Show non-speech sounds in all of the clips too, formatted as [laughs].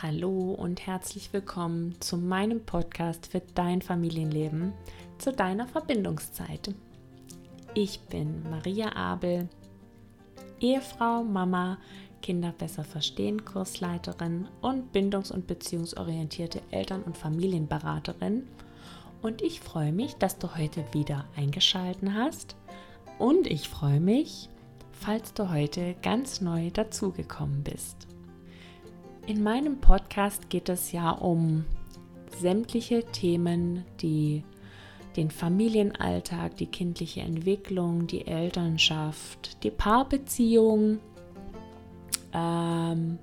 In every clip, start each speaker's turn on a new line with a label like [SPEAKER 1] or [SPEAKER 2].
[SPEAKER 1] Hallo und herzlich willkommen zu meinem Podcast für dein Familienleben, zu deiner Verbindungszeit. Ich bin Maria Abel, Ehefrau, Mama, Kinder besser verstehen Kursleiterin und bindungs- und beziehungsorientierte Eltern- und Familienberaterin. Und ich freue mich, dass du heute wieder eingeschalten hast. Und ich freue mich, falls du heute ganz neu dazugekommen bist. In meinem Podcast geht es ja um sämtliche Themen, die den Familienalltag, die kindliche Entwicklung, die Elternschaft, die Paarbeziehung, ähm,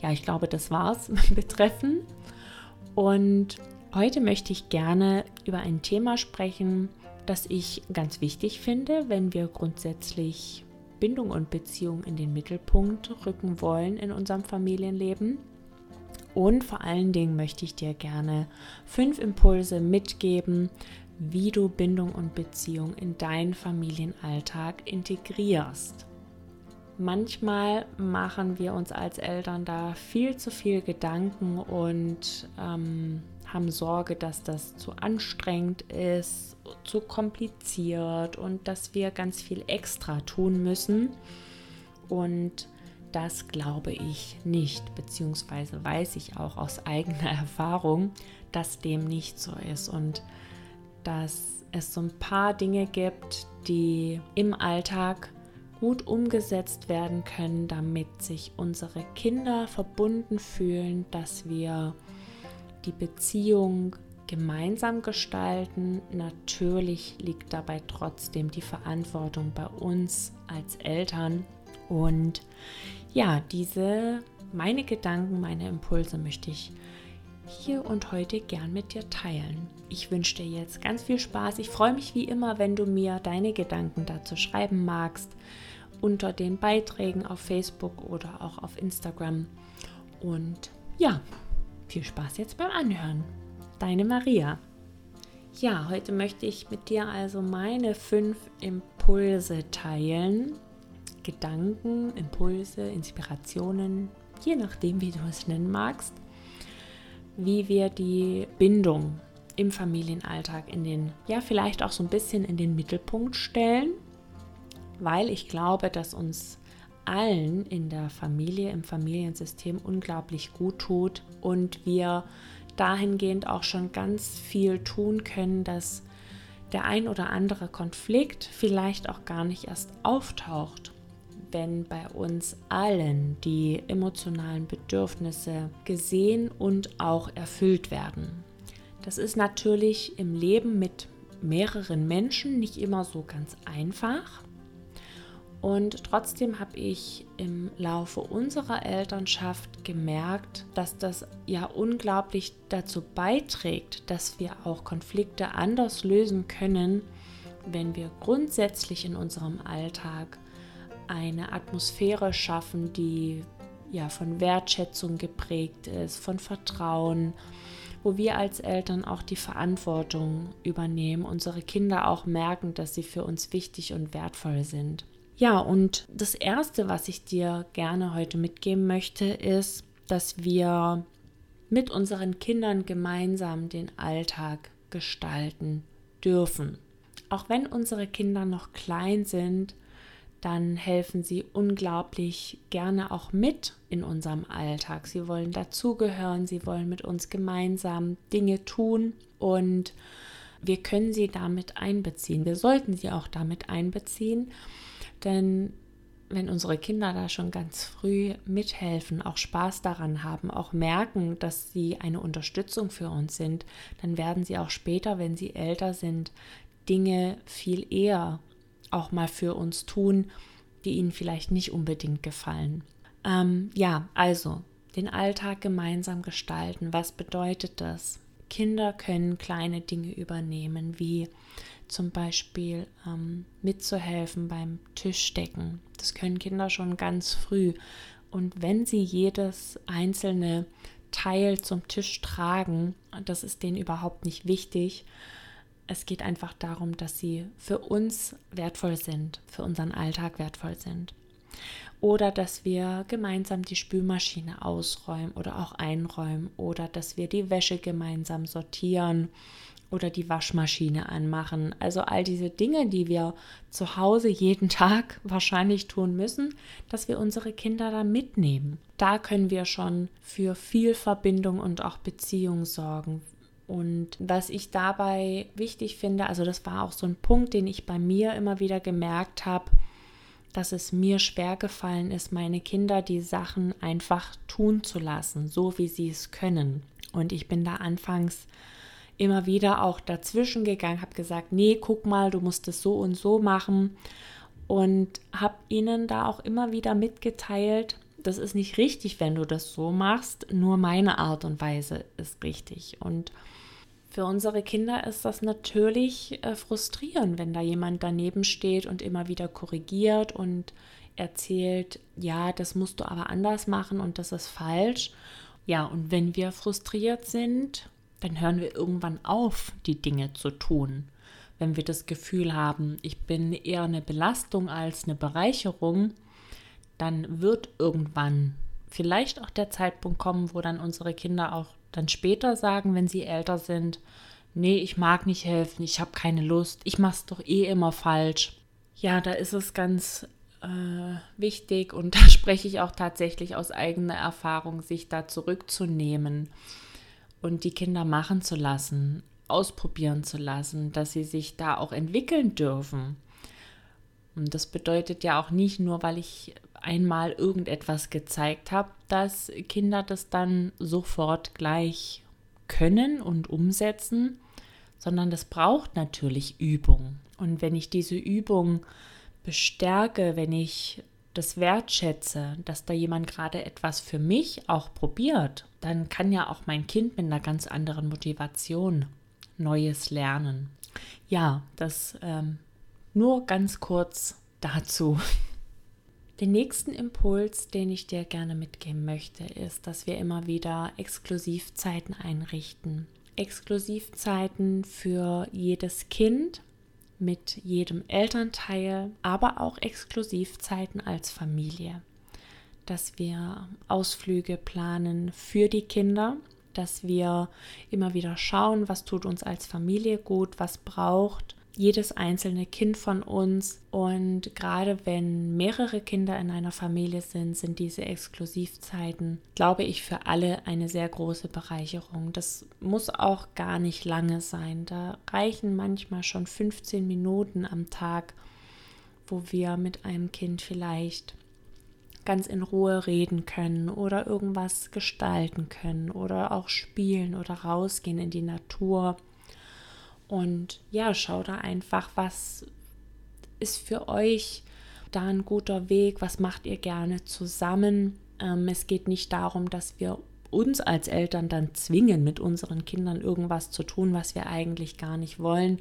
[SPEAKER 1] ja, ich glaube, das war's [laughs] betreffen. Und heute möchte ich gerne über ein Thema sprechen, das ich ganz wichtig finde, wenn wir grundsätzlich Bindung und Beziehung in den Mittelpunkt rücken wollen in unserem Familienleben. Und vor allen Dingen möchte ich dir gerne fünf Impulse mitgeben, wie du Bindung und Beziehung in deinen Familienalltag integrierst. Manchmal machen wir uns als Eltern da viel zu viel Gedanken und ähm, haben Sorge, dass das zu anstrengend ist, zu kompliziert und dass wir ganz viel extra tun müssen. Und das glaube ich nicht, beziehungsweise weiß ich auch aus eigener [laughs] Erfahrung, dass dem nicht so ist und dass es so ein paar Dinge gibt, die im Alltag gut umgesetzt werden können, damit sich unsere Kinder verbunden fühlen, dass wir die Beziehung gemeinsam gestalten. Natürlich liegt dabei trotzdem die Verantwortung bei uns als Eltern. Und ja, diese, meine Gedanken, meine Impulse möchte ich hier und heute gern mit dir teilen. Ich wünsche dir jetzt ganz viel Spaß. Ich freue mich wie immer, wenn du mir deine Gedanken dazu schreiben magst unter den Beiträgen auf Facebook oder auch auf Instagram. Und ja, viel Spaß jetzt beim Anhören. Deine Maria. Ja, heute möchte ich mit dir also meine fünf Impulse teilen. Gedanken, Impulse, Inspirationen, je nachdem, wie du es nennen magst, wie wir die Bindung im Familienalltag in den, ja, vielleicht auch so ein bisschen in den Mittelpunkt stellen, weil ich glaube, dass uns allen in der Familie, im Familiensystem unglaublich gut tut und wir dahingehend auch schon ganz viel tun können, dass der ein oder andere Konflikt vielleicht auch gar nicht erst auftaucht, wenn bei uns allen die emotionalen Bedürfnisse gesehen und auch erfüllt werden. Das ist natürlich im Leben mit mehreren Menschen nicht immer so ganz einfach. Und trotzdem habe ich im Laufe unserer Elternschaft gemerkt, dass das ja unglaublich dazu beiträgt, dass wir auch Konflikte anders lösen können, wenn wir grundsätzlich in unserem Alltag eine Atmosphäre schaffen, die ja von Wertschätzung geprägt ist, von Vertrauen, wo wir als Eltern auch die Verantwortung übernehmen, unsere Kinder auch merken, dass sie für uns wichtig und wertvoll sind. Ja, und das Erste, was ich dir gerne heute mitgeben möchte, ist, dass wir mit unseren Kindern gemeinsam den Alltag gestalten dürfen. Auch wenn unsere Kinder noch klein sind, dann helfen sie unglaublich gerne auch mit in unserem Alltag. Sie wollen dazugehören, sie wollen mit uns gemeinsam Dinge tun und wir können sie damit einbeziehen. Wir sollten sie auch damit einbeziehen denn wenn unsere Kinder da schon ganz früh mithelfen, auch Spaß daran haben, auch merken, dass sie eine Unterstützung für uns sind, dann werden sie auch später, wenn sie älter sind, Dinge viel eher auch mal für uns tun, die ihnen vielleicht nicht unbedingt gefallen. Ähm, ja, also den Alltag gemeinsam gestalten. Was bedeutet das? Kinder können kleine Dinge übernehmen, wie zum Beispiel ähm, mitzuhelfen beim Tischdecken. Das können Kinder schon ganz früh. Und wenn sie jedes einzelne Teil zum Tisch tragen, das ist denen überhaupt nicht wichtig. Es geht einfach darum, dass sie für uns wertvoll sind, für unseren Alltag wertvoll sind. oder dass wir gemeinsam die Spülmaschine ausräumen oder auch einräumen oder dass wir die Wäsche gemeinsam sortieren oder die Waschmaschine anmachen. Also all diese Dinge, die wir zu Hause jeden [laughs] Tag wahrscheinlich tun müssen, dass wir unsere Kinder da mitnehmen. Da können wir schon für viel Verbindung und auch Beziehung sorgen. Und was ich dabei wichtig finde, also das war auch so ein Punkt, den ich bei mir immer wieder gemerkt habe, dass es mir schwer gefallen ist, meine Kinder die Sachen einfach tun zu lassen, so wie sie es können. Und ich bin da anfangs immer wieder auch dazwischen gegangen, habe gesagt, nee, guck mal, du musst es so und so machen und habe ihnen da auch immer wieder mitgeteilt, das ist nicht richtig, wenn du das so machst, nur meine Art und Weise ist richtig. Und für unsere Kinder ist das natürlich äh, frustrierend, wenn da jemand daneben steht und immer wieder korrigiert und erzählt, ja, das musst du aber anders machen und das ist falsch. Ja, und wenn wir frustriert sind, dann hören wir irgendwann auf, die Dinge zu tun. Wenn wir das Gefühl haben, ich bin eher eine Belastung als eine Bereicherung, dann wird irgendwann vielleicht auch der Zeitpunkt kommen, wo dann unsere Kinder auch dann später sagen, wenn sie älter sind, nee, ich mag nicht helfen, ich habe keine Lust, ich mache es doch eh immer falsch. Ja, da ist es ganz äh, wichtig und [laughs] da spreche ich auch tatsächlich aus eigener Erfahrung, sich da zurückzunehmen und die Kinder machen zu lassen, ausprobieren zu lassen, dass sie sich da auch entwickeln dürfen. Und das bedeutet ja auch nicht nur, weil ich einmal irgendetwas gezeigt habe, dass Kinder das dann sofort gleich können und umsetzen, sondern das braucht natürlich Übung. Und wenn ich diese Übung bestärke, wenn ich das wertschätze, dass da jemand gerade etwas für mich auch probiert, dann kann ja auch mein Kind mit einer ganz anderen Motivation Neues lernen. Ja, das ähm, nur ganz kurz dazu. Den nächsten Impuls, den ich dir gerne mitgeben möchte, ist, dass wir immer wieder Exklusivzeiten einrichten. Exklusivzeiten für jedes Kind, mit jedem Elternteil, aber auch Exklusivzeiten als Familie. Dass wir Ausflüge planen für die Kinder, dass wir immer wieder schauen, was tut uns als Familie gut, was braucht jedes einzelne Kind von uns. Und gerade wenn mehrere Kinder in einer Familie sind, sind diese Exklusivzeiten, glaube ich, für alle eine sehr große Bereicherung. Das muss auch gar nicht lange sein. Da reichen manchmal schon 15 Minuten am Tag, wo wir mit einem Kind vielleicht ganz in Ruhe reden können oder irgendwas gestalten können oder auch spielen oder rausgehen in die Natur und ja, schau da einfach, was ist für euch da ein guter Weg, was macht ihr gerne zusammen. Ähm, es geht nicht darum, dass wir uns als Eltern dann zwingen, mit unseren Kindern irgendwas zu tun, was wir eigentlich gar nicht wollen.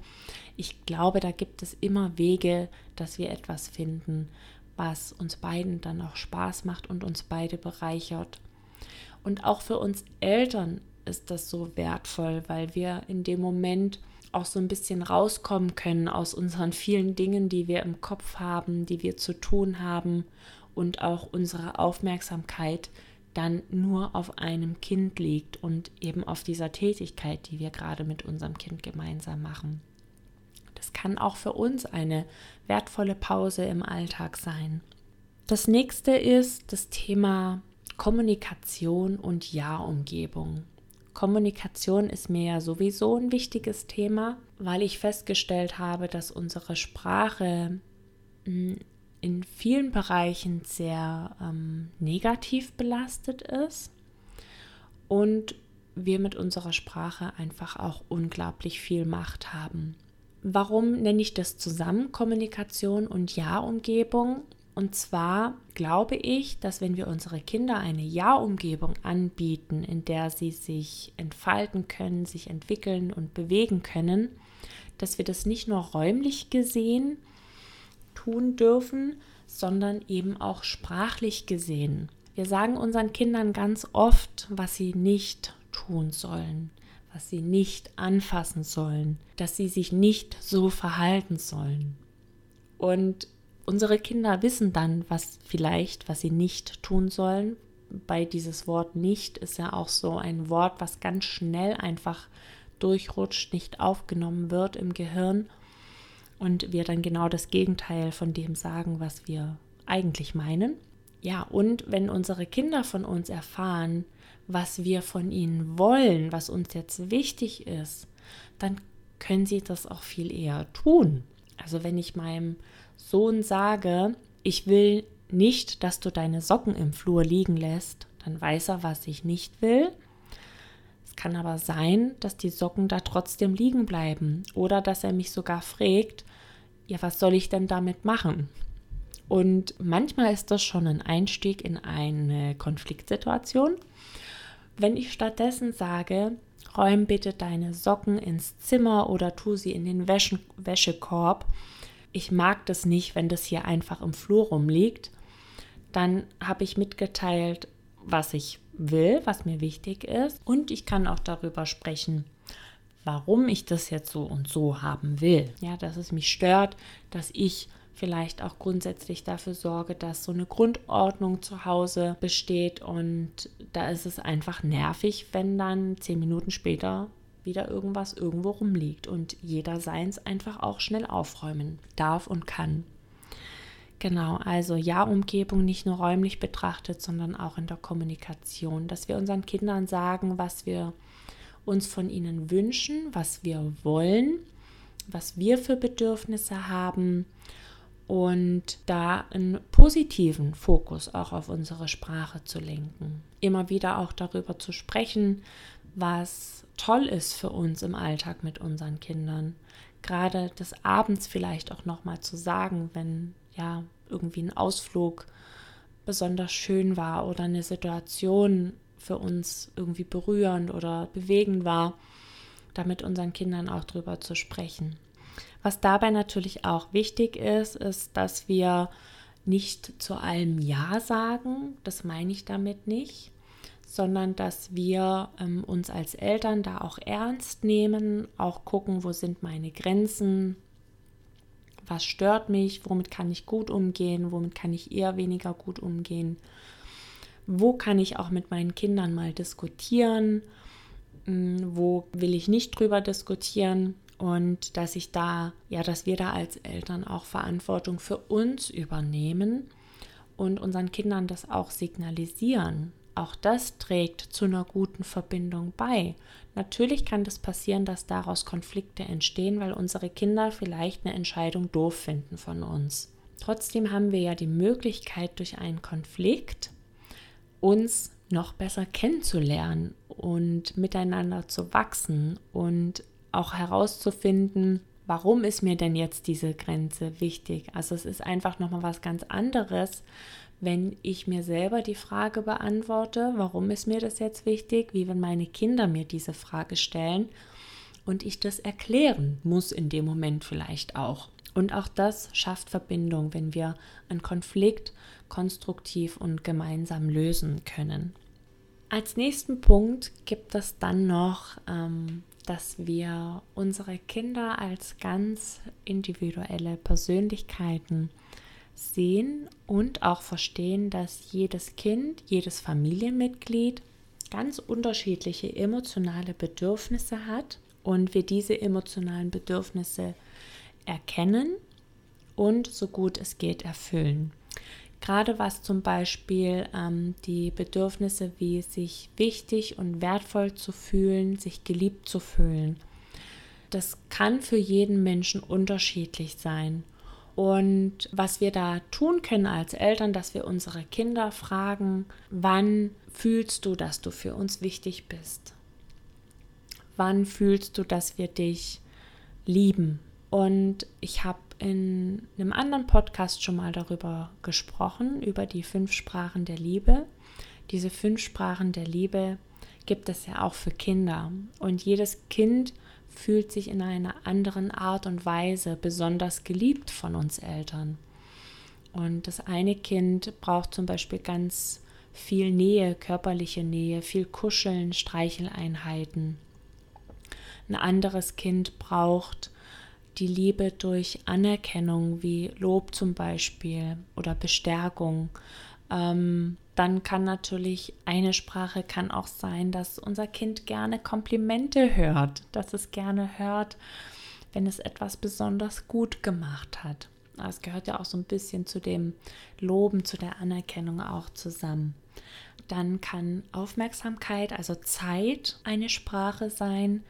[SPEAKER 1] Ich glaube, da gibt es immer Wege, dass wir etwas finden, was uns beiden dann auch Spaß macht und uns beide bereichert. Und auch für uns Eltern ist das so wertvoll, weil wir in dem Moment auch so ein bisschen rauskommen können aus unseren vielen Dingen, die wir im Kopf haben, die wir zu tun haben und auch unsere Aufmerksamkeit dann nur auf einem Kind liegt und eben auf dieser Tätigkeit, die wir gerade mit unserem Kind gemeinsam machen. Das kann auch für uns eine wertvolle Pause im Alltag sein. Das nächste ist das Thema Kommunikation und Ja-Umgebung. Kommunikation ist mir ja sowieso ein wichtiges Thema, weil ich festgestellt habe, dass unsere Sprache hm, in vielen Bereichen sehr ähm, negativ belastet ist und wir mit unserer Sprache einfach auch unglaublich viel Macht haben. Warum nenne ich das zusammen Kommunikation und Ja-Umgebung? Und zwar glaube ich, dass wenn wir unsere Kinder eine Ja-Umgebung anbieten, in der sie sich entfalten können, sich entwickeln und bewegen können, dass wir das nicht nur räumlich gesehen tun dürfen, sondern eben auch sprachlich gesehen. Wir sagen unseren Kindern ganz oft, was sie nicht tun sollen, was sie nicht anfassen sollen, dass sie sich nicht so verhalten sollen. Und unsere Kinder wissen dann, was vielleicht, was sie nicht tun sollen. Bei dieses Wort nicht ist ja auch so ein Wort, was ganz schnell einfach durchrutscht, nicht aufgenommen wird im Gehirn und wir dann genau das Gegenteil von dem sagen, was wir eigentlich meinen. Ja, und wenn unsere Kinder von uns erfahren, was wir von ihnen wollen, was uns jetzt wichtig ist, dann können sie das auch viel eher tun. Also wenn ich meinem Sohn sage, ich will nicht, dass du deine Socken im Flur liegen lässt, dann weiß er, was ich nicht will. Es kann aber sein, dass die Socken da trotzdem liegen bleiben oder dass er mich sogar fragt, ja, was soll ich denn damit machen? Und manchmal ist das schon ein Einstieg in eine Konfliktsituation. Wenn ich stattdessen sage, räum bitte deine Socken ins Zimmer oder tu sie in den Wäschen Wäschekorb, ich mag das nicht, wenn das hier einfach im Flur rumliegt, dann habe ich mitgeteilt, was ich will, was mir wichtig ist und ich kann auch darüber sprechen, warum ich das jetzt so und so haben will. Ja, dass es mich stört, dass ich vielleicht auch grundsätzlich dafür sorge, dass so eine Grundordnung zu Hause besteht und da ist es einfach nervig, wenn dann zehn Minuten später wieder irgendwas irgendwo rumliegt und jeder seins einfach auch schnell aufräumen darf und kann. Genau, also Ja-Umgebung nicht nur räumlich betrachtet, sondern auch in der Kommunikation, dass wir unseren Kindern sagen, was wir uns von ihnen wünschen, was wir wollen, was wir für Bedürfnisse haben und da einen positiven Fokus auch auf unsere Sprache zu lenken. Immer wieder auch darüber zu sprechen, was toll ist für uns im Alltag mit unseren Kindern. Gerade des Abends vielleicht auch nochmal zu sagen, wenn ja irgendwie ein Ausflug besonders schön war oder eine Situation für uns irgendwie berührend oder bewegend war, damit unseren Kindern auch drüber zu sprechen. Was dabei natürlich auch wichtig ist, ist, dass wir nicht zu allem Ja sagen. Das meine ich damit nicht, sondern dass wir ähm, uns als Eltern da auch ernst nehmen, auch gucken, wo sind meine Grenzen, was stört mich, womit kann ich gut umgehen, womit kann ich eher weniger gut umgehen, wo kann ich auch mit meinen Kindern mal diskutieren, hm, wo will ich nicht drüber diskutieren, und dass ich da, ja, dass wir da als Eltern auch Verantwortung für uns übernehmen und unseren Kindern das auch signalisieren. Auch das trägt zu einer guten Verbindung bei. Natürlich kann das passieren, dass daraus Konflikte entstehen, weil unsere Kinder vielleicht eine Entscheidung doof finden von uns. Trotzdem haben wir ja die Möglichkeit, durch einen Konflikt uns noch besser kennenzulernen und miteinander zu wachsen und auch herauszufinden, warum ist mir denn jetzt diese Grenze wichtig? Also es ist einfach nochmal was ganz anderes, wenn ich mir selber die Frage beantworte, warum ist mir das jetzt wichtig, wie wenn meine Kinder mir diese Frage stellen und ich das erklären muss in dem Moment vielleicht auch. Und auch das schafft Verbindung, wenn wir einen Konflikt konstruktiv und gemeinsam lösen können. Als nächsten Punkt gibt es dann noch ähm, dass wir unsere Kinder als ganz individuelle Persönlichkeiten sehen und auch verstehen, dass jedes Kind, jedes Familienmitglied ganz unterschiedliche emotionale Bedürfnisse hat und wir diese emotionalen Bedürfnisse erkennen und so gut es geht erfüllen. Gerade was zum Beispiel ähm, die Bedürfnisse wie sich wichtig und wertvoll zu fühlen, sich geliebt zu fühlen. Das kann für jeden Menschen unterschiedlich sein. Und was wir da tun können als Eltern, dass wir unsere Kinder fragen, wann fühlst du, dass du für uns wichtig bist? Wann fühlst du, dass wir dich lieben? Und ich habe in einem anderen Podcast schon mal darüber gesprochen, über die fünf Sprachen der Liebe. Diese fünf Sprachen der Liebe gibt es ja auch für Kinder. Und jedes Kind fühlt sich in einer anderen Art und Weise besonders geliebt von uns Eltern. Und das eine Kind braucht zum Beispiel ganz viel Nähe, körperliche Nähe, viel Kuscheln, Streicheleinheiten. Ein anderes Kind braucht die Liebe durch Anerkennung wie Lob zum Beispiel oder Bestärkung. Ähm, dann kann natürlich eine Sprache kann auch sein, dass unser Kind gerne Komplimente hört, dass es gerne hört, wenn es etwas besonders gut gemacht hat. Es gehört ja auch so ein bisschen zu dem Loben, zu der Anerkennung auch zusammen. Dann kann Aufmerksamkeit, also Zeit, eine Sprache sein,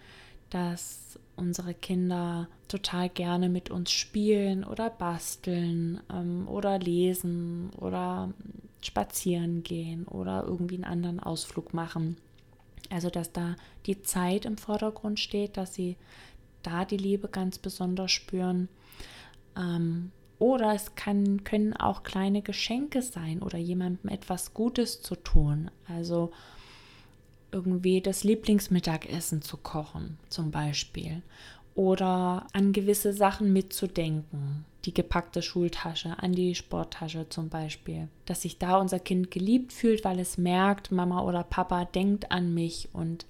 [SPEAKER 1] dass unsere Kinder total gerne mit uns spielen oder basteln ähm, oder lesen oder spazieren gehen oder irgendwie einen anderen Ausflug machen. Also dass da die Zeit im Vordergrund steht, dass sie da die Liebe ganz besonders spüren. Ähm, oder es kann, können auch kleine Geschenke sein oder jemandem etwas Gutes zu tun. Also irgendwie das Lieblingsmittagessen zu kochen zum Beispiel. Oder an gewisse Sachen mitzudenken. Die gepackte Schultasche, an die Sporttasche zum Beispiel. Dass sich da unser Kind geliebt fühlt, weil es merkt, Mama oder Papa denkt an mich und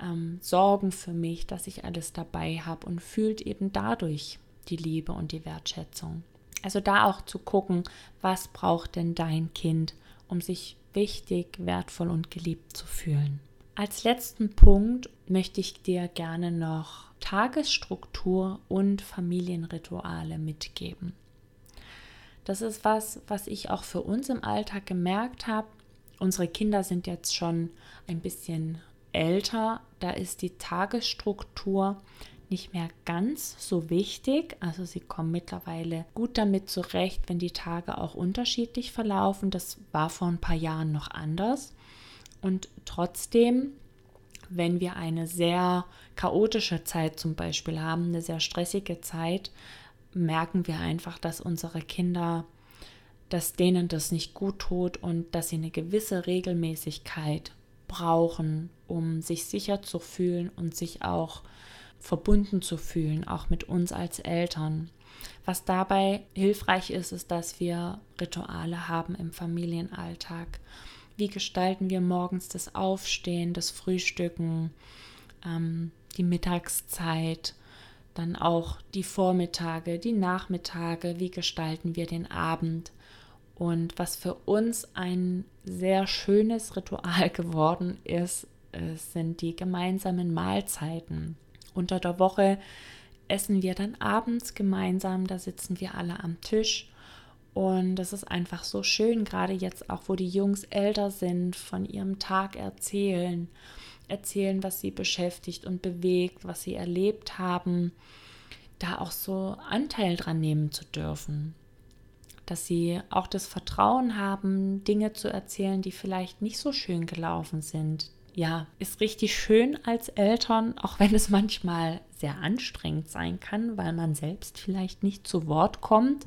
[SPEAKER 1] ähm, sorgen für mich, dass ich alles dabei habe und fühlt eben dadurch die Liebe und die Wertschätzung. Also da auch zu gucken, was braucht denn dein Kind, um sich wichtig, wertvoll und geliebt zu fühlen. Als letzten Punkt möchte ich dir gerne noch Tagesstruktur und Familienrituale mitgeben. Das ist was, was ich auch für uns im Alltag gemerkt habe. Unsere Kinder sind jetzt schon ein bisschen älter, da ist die Tagesstruktur nicht mehr ganz so wichtig. Also sie kommen mittlerweile gut damit zurecht, wenn die Tage auch unterschiedlich verlaufen. Das war vor ein paar Jahren noch anders. Und trotzdem, wenn wir eine sehr chaotische Zeit zum Beispiel haben, eine sehr stressige Zeit, merken wir einfach, dass unsere Kinder, dass denen das nicht gut tut und dass sie eine gewisse Regelmäßigkeit brauchen, um sich sicher zu fühlen und sich auch verbunden zu fühlen, auch mit uns als Eltern. Was dabei hilfreich ist, ist, dass wir Rituale haben im Familienalltag. Wie gestalten wir morgens das Aufstehen, das Frühstücken, ähm, die Mittagszeit, dann auch die Vormittage, die Nachmittage, wie gestalten wir den Abend. Und was für uns ein sehr schönes Ritual [laughs] geworden ist, sind die gemeinsamen Mahlzeiten. Unter der Woche essen wir dann abends gemeinsam, da sitzen wir alle am Tisch. Und das ist einfach so schön, gerade jetzt auch, wo die Jungs älter sind, von ihrem Tag erzählen, erzählen, was sie beschäftigt und bewegt, was sie erlebt haben, da auch so Anteil dran nehmen zu dürfen. Dass sie auch das Vertrauen haben, Dinge zu erzählen, die vielleicht nicht so schön gelaufen sind, ja, ist richtig schön als Eltern, auch wenn es manchmal sehr anstrengend sein kann, weil man selbst vielleicht nicht zu Wort kommt.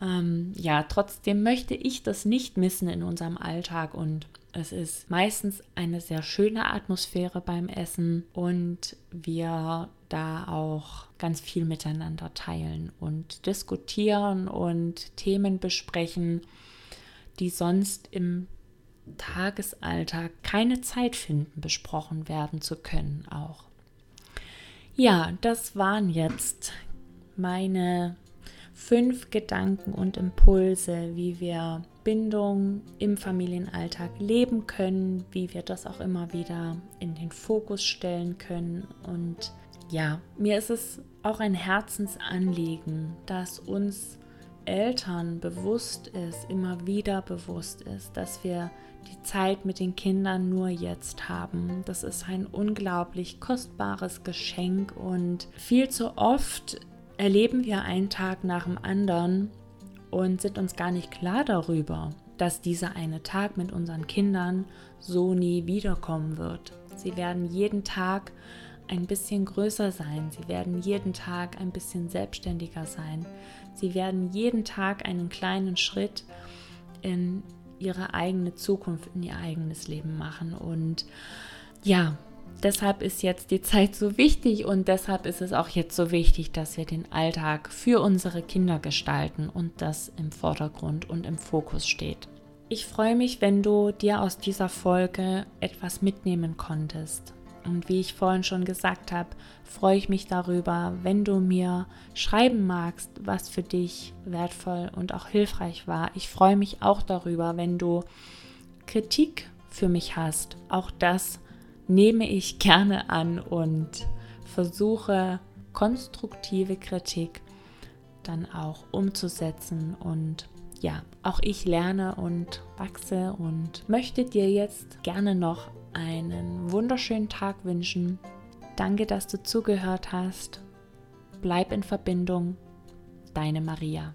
[SPEAKER 1] Ähm, ja, trotzdem möchte ich das nicht missen in unserem Alltag und es ist meistens eine sehr schöne Atmosphäre beim Essen und wir da auch ganz viel miteinander teilen und diskutieren und Themen besprechen, die sonst im Tagesalltag keine Zeit finden, besprochen werden zu können auch. Ja, das waren jetzt meine fünf Gedanken und Impulse, wie wir Bindung im Familienalltag leben können, wie wir das auch immer wieder in den Fokus stellen können. Und ja, mir ist es auch ein Herzensanliegen, dass uns Eltern bewusst ist, immer wieder bewusst ist, dass wir die Zeit mit den Kindern nur jetzt haben. Das ist ein unglaublich kostbares Geschenk und viel zu oft erleben wir einen Tag nach dem anderen und sind uns gar nicht klar darüber, dass dieser eine Tag mit unseren Kindern so nie wiederkommen wird. Sie werden jeden Tag ein bisschen größer sein. Sie werden jeden Tag ein bisschen selbstständiger sein. Sie werden jeden Tag einen kleinen Schritt in ihre eigene Zukunft, in ihr eigenes Leben machen. Und ja, deshalb ist jetzt die Zeit so wichtig und deshalb ist es auch jetzt so wichtig, dass wir den Alltag für unsere Kinder gestalten und das im Vordergrund und im Fokus steht. Ich freue mich, wenn du dir aus dieser Folge etwas mitnehmen konntest. Und wie ich vorhin schon gesagt habe, freue ich mich darüber, wenn du mir schreiben magst, was für dich wertvoll und auch hilfreich war. Ich freue mich auch darüber, wenn du Kritik für mich hast. Auch das nehme ich gerne an und versuche konstruktive Kritik dann auch umzusetzen und ja, auch ich lerne und wachse und möchte dir jetzt gerne noch einen wunderschönen Tag wünschen. Danke, dass du zugehört hast. Bleib in Verbindung. Deine Maria.